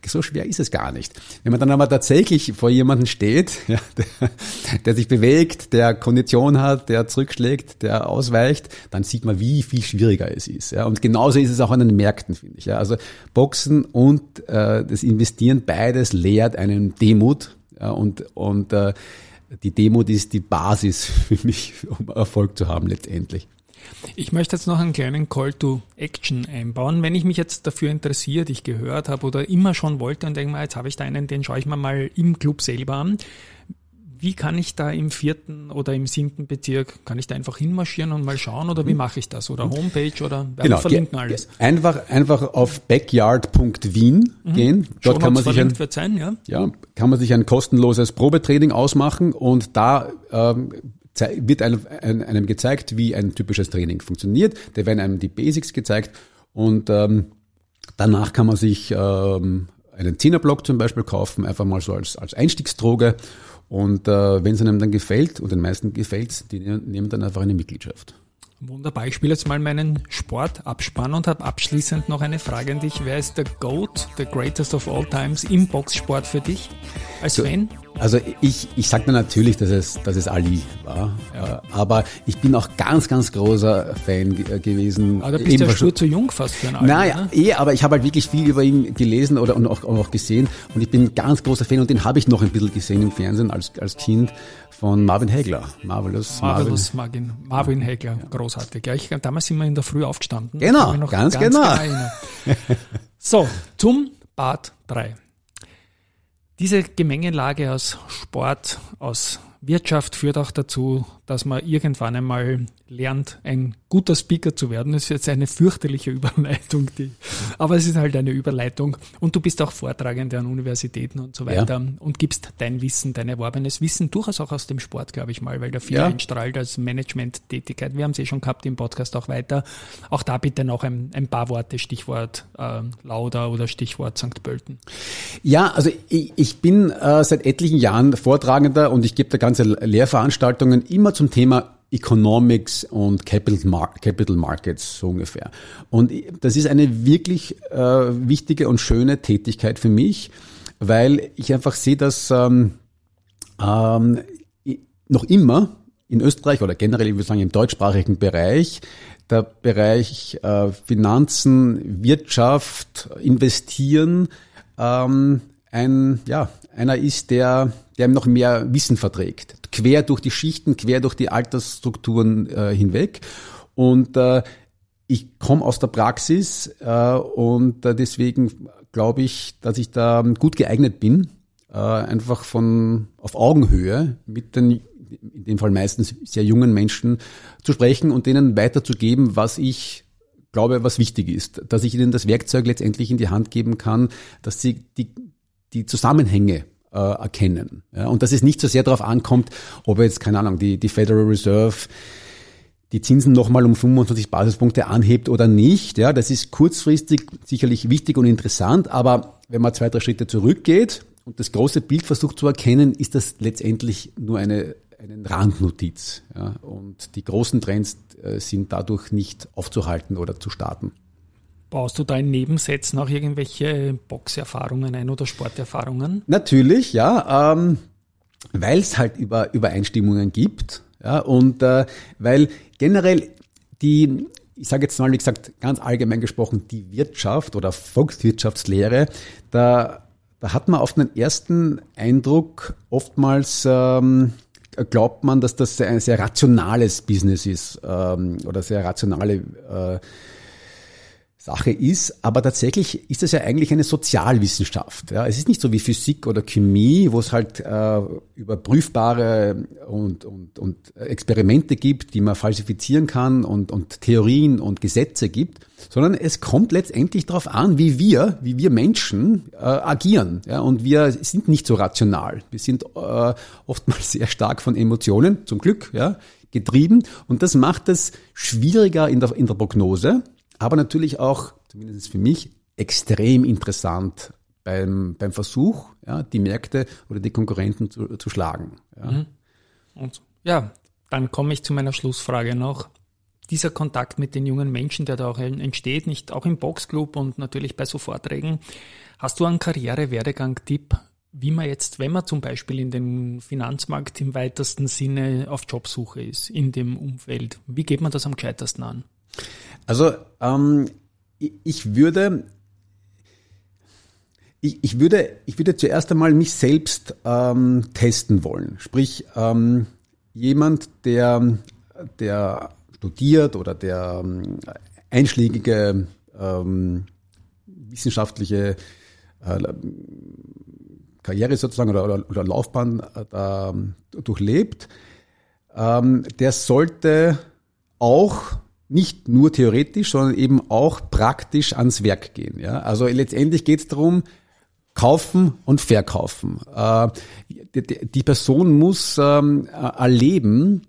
So schwer ist es gar nicht. Wenn man dann aber tatsächlich vor jemanden steht, ja, der, der sich bewegt, der Kondition hat, der zurückschlägt, der ausweicht, dann sieht man, wie viel schwieriger es ist. Ja. Und genauso ist es auch an den Märkten, finde ich. Ja. Also Boxen und äh, das Investieren, beides lehrt einen Demut. Ja, und und äh, die Demut ist die Basis für mich, um Erfolg zu haben letztendlich. Ich möchte jetzt noch einen kleinen Call to Action einbauen. Wenn ich mich jetzt dafür interessiert, ich gehört habe oder immer schon wollte und denke mal, jetzt habe ich da einen, den schaue ich mir mal im Club selber an. Wie kann ich da im vierten oder im siebten Bezirk, kann ich da einfach hinmarschieren und mal schauen oder wie mache ich das? Oder Homepage oder wir verlinken alles. Einfach, einfach auf backyard.wien gehen. Dort kann man sich ein, sein, ja. ja, kann man sich ein kostenloses Probetraining ausmachen und da ähm, wird einem, einem einem gezeigt, wie ein typisches Training funktioniert. Da werden einem die Basics gezeigt und ähm, danach kann man sich ähm, einen Zehnerblock zum Beispiel kaufen, einfach mal so als, als Einstiegsdroge. Und äh, wenn es einem dann gefällt, und den meisten gefällt die ne- nehmen dann einfach eine Mitgliedschaft. Wunderbar. Ich spiele jetzt mal meinen Sportabspann und habe abschließend noch eine Frage an dich. Wer ist der GOAT, the greatest of all times im Boxsport für dich als Fan? Also ich, ich sage natürlich, dass es, dass es Ali war, äh, aber ich bin auch ganz, ganz großer Fan äh, gewesen. Aber da bist du ja stur zu jung fast für einen Alten, Naja, ne? eh, aber ich habe halt wirklich viel über ihn gelesen oder und auch, auch gesehen und ich bin ein ganz großer Fan und den habe ich noch ein bisschen gesehen im Fernsehen als, als Kind von Marvin Hagler. Marvelous, Marvelous Marvin, Marvin Hegler, großartig. Ja, ich, damals sind wir in der Früh aufgestanden. Genau, noch ganz genau. erinnern. so, zum Part 3. Diese Gemengelage aus Sport, aus Wirtschaft führt auch dazu, dass man irgendwann einmal lernt, ein guter Speaker zu werden. Das ist jetzt eine fürchterliche Überleitung, die, aber es ist halt eine Überleitung. Und du bist auch Vortragende an Universitäten und so Ja. weiter und gibst dein Wissen, dein erworbenes Wissen durchaus auch aus dem Sport, glaube ich mal, weil da viel Ja. einstrahlt als Management-Tätigkeit. Wir haben es eh schon gehabt im Podcast auch weiter. Auch da bitte noch ein, ein paar Worte, Stichwort äh, Lauda oder Stichwort St. Pölten. Ja, also ich, ich bin äh, seit etlichen Jahren Vortragender und ich gebe da ganze Lehrveranstaltungen immer zum Thema Economics und Capital, Mar Capital Markets so ungefähr. Und das ist eine wirklich äh, wichtige und schöne Tätigkeit für mich, weil ich einfach sehe, dass ähm, ähm, noch immer in Österreich oder generell, ich würde sagen, im deutschsprachigen Bereich der Bereich äh, Finanzen, Wirtschaft, Investieren ähm, ein, ja, einer ist, der, der noch mehr Wissen verträgt. Quer durch die Schichten, quer durch die Altersstrukturen äh, hinweg. Und äh, ich komme aus der Praxis äh, und äh, deswegen glaube ich, dass ich da gut geeignet bin, äh, einfach von auf Augenhöhe mit den in dem Fall meistens sehr jungen Menschen zu sprechen und denen weiterzugeben, was ich glaube, was wichtig ist, dass ich ihnen das Werkzeug letztendlich in die Hand geben kann, dass sie die, die Zusammenhänge äh, erkennen. Ja, und dass es nicht so sehr darauf ankommt, ob jetzt, keine Ahnung, die, die Federal Reserve die Zinsen nochmal um 25 Basispunkte anhebt oder nicht. Ja, das ist kurzfristig sicherlich wichtig und interessant, aber wenn man zwei, drei Schritte zurückgeht und das große Bild versucht zu erkennen, ist das letztendlich nur eine, eine Randnotiz. Ja, und die großen Trends äh, sind dadurch nicht aufzuhalten oder zu starten. Baust du da in Nebensätzen auch irgendwelche Boxerfahrungen ein oder Sporterfahrungen? Natürlich, ja, ähm, weil es halt über Übereinstimmungen gibt. Ja, und äh, weil generell die, ich sage jetzt mal, wie gesagt, ganz allgemein gesprochen, die Wirtschaft oder Volkswirtschaftslehre, da, da hat man auf den ersten Eindruck oftmals ähm, glaubt man, dass das ein sehr rationales Business ist ähm, oder sehr rationale äh, Sache ist, aber tatsächlich ist es ja eigentlich eine Sozialwissenschaft. Ja. Es ist nicht so wie Physik oder Chemie, wo es halt äh, überprüfbare und, und, und Experimente gibt, die man falsifizieren kann und, und Theorien und Gesetze gibt, sondern es kommt letztendlich darauf an, wie wir, wie wir Menschen äh, agieren. Ja. Und wir sind nicht so rational. Wir sind äh, oftmals sehr stark von Emotionen, zum Glück, ja, getrieben. Und das macht es schwieriger in der, in der Prognose aber natürlich auch, zumindest für mich, extrem interessant beim, beim Versuch, ja, die Märkte oder die Konkurrenten zu, zu schlagen. Ja. Mhm. Und ja, dann komme ich zu meiner Schlussfrage noch. Dieser Kontakt mit den jungen Menschen, der da auch entsteht, nicht auch im Boxclub und natürlich bei so Vorträgen. Hast du einen Karriere-Werdegang-Tipp, wie man jetzt, wenn man zum Beispiel in den Finanzmarkt im weitesten Sinne auf Jobsuche ist, in dem Umfeld, wie geht man das am gescheitesten an? Also ähm, ich würde ich, ich, würde, ich würde zuerst einmal mich selbst ähm, testen wollen. Sprich, ähm, jemand, der, der studiert oder der ähm, einschlägige ähm, wissenschaftliche äh, Karriere sozusagen oder, oder, oder Laufbahn äh, durchlebt, ähm, der sollte auch nicht nur theoretisch, sondern eben auch praktisch ans Werk gehen. Ja? Also letztendlich geht es darum, kaufen und verkaufen. Äh, die Person muss ähm, erleben,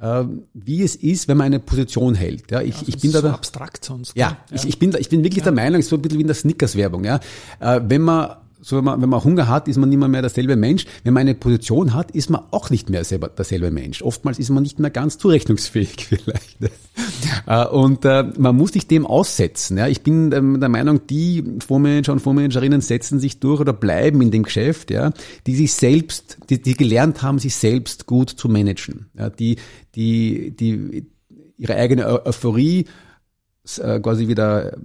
äh, wie es ist, wenn man eine Position hält. Ja, ich, ja, ich bin da, so abstrakt sonst. Ja, ja. Ich, ich bin da, ich bin wirklich ja. der Meinung, so ein bisschen wie in der Snickers-Werbung. Ja, äh, wenn man so wenn man, wenn man Hunger hat, ist man nicht mehr, mehr derselbe Mensch. Wenn man eine Position hat, ist man auch nicht mehr selber derselbe Mensch. Oftmals ist man nicht mehr ganz zurechnungsfähig vielleicht. Äh, und äh, man muss sich dem aussetzen. Ich bin ähm, der Meinung, die Fondsmanager und Fondsmanagerinnen setzen sich durch oder bleiben in dem Geschäft, die sich selbst, die, die gelernt haben, sich selbst gut zu managen. Die, die, die ihre eigene Euphorie äh, quasi wieder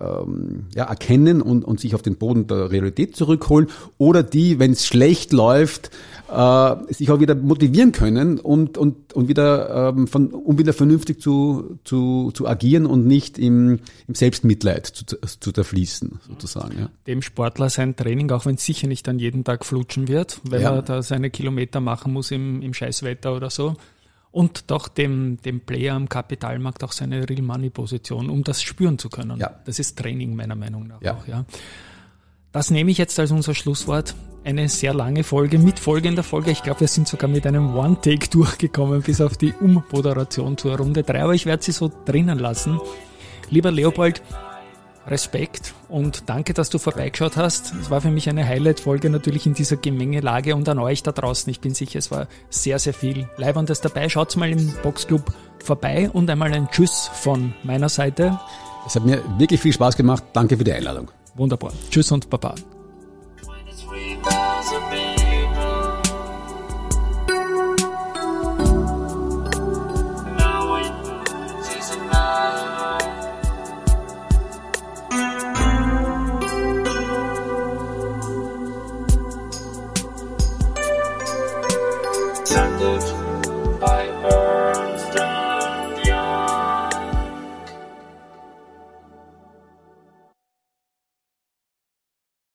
ähm, ja, erkennen und, und sich auf den Boden der Realität zurückholen oder die, wenn es schlecht läuft, äh, sich auch wieder motivieren können und, und, und wieder, ähm, von, um wieder vernünftig zu, zu, zu agieren und nicht im, im Selbstmitleid zu, zu zerfließen, sozusagen. Ja. Dem Sportler sein Training, auch wenn es sicher nicht an jeden Tag flutschen wird, wenn ja. er da seine Kilometer machen muss im, im Scheißwetter oder so, und doch dem, dem Player am Kapitalmarkt auch seine Real Money Position, um das spüren zu können. Ja. Das ist Training meiner Meinung nach ja. auch, ja. Das nehme ich jetzt als unser Schlusswort. Eine sehr lange Folge mit folgender Folge. Ich glaube, wir sind sogar mit einem One-Take durchgekommen bis auf die Ummoderation zur Runde 3, aber ich werde sie so drinnen lassen. Lieber Leopold, Respekt und danke, dass du vorbeigeschaut hast. Es war für mich eine Highlight-Folge natürlich in dieser Gemengelage und an euch da draußen. Ich bin sicher, es war sehr, sehr viel Leibendes dabei. Schaut mal im Boxclub vorbei und einmal ein Tschüss von meiner Seite. Es hat mir wirklich viel Spaß gemacht. Danke für die Einladung. Wunderbar. Tschüss und Baba.